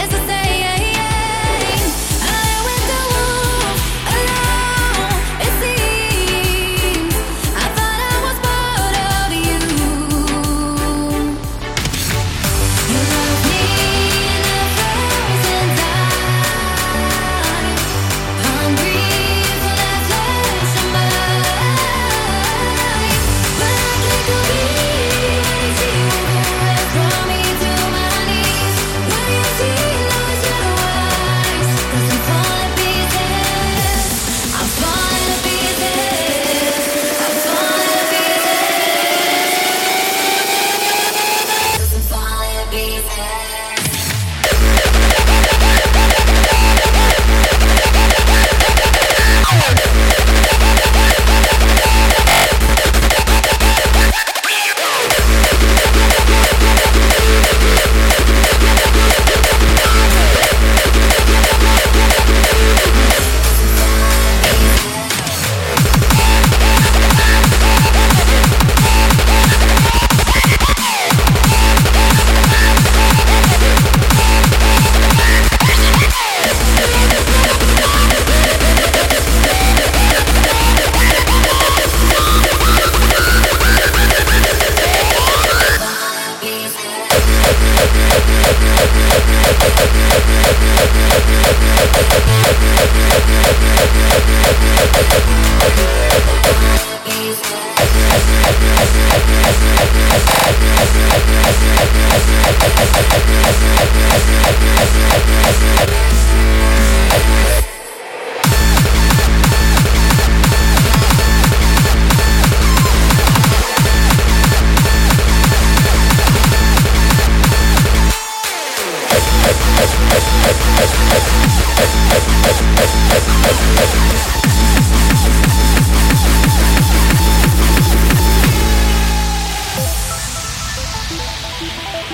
It's the same.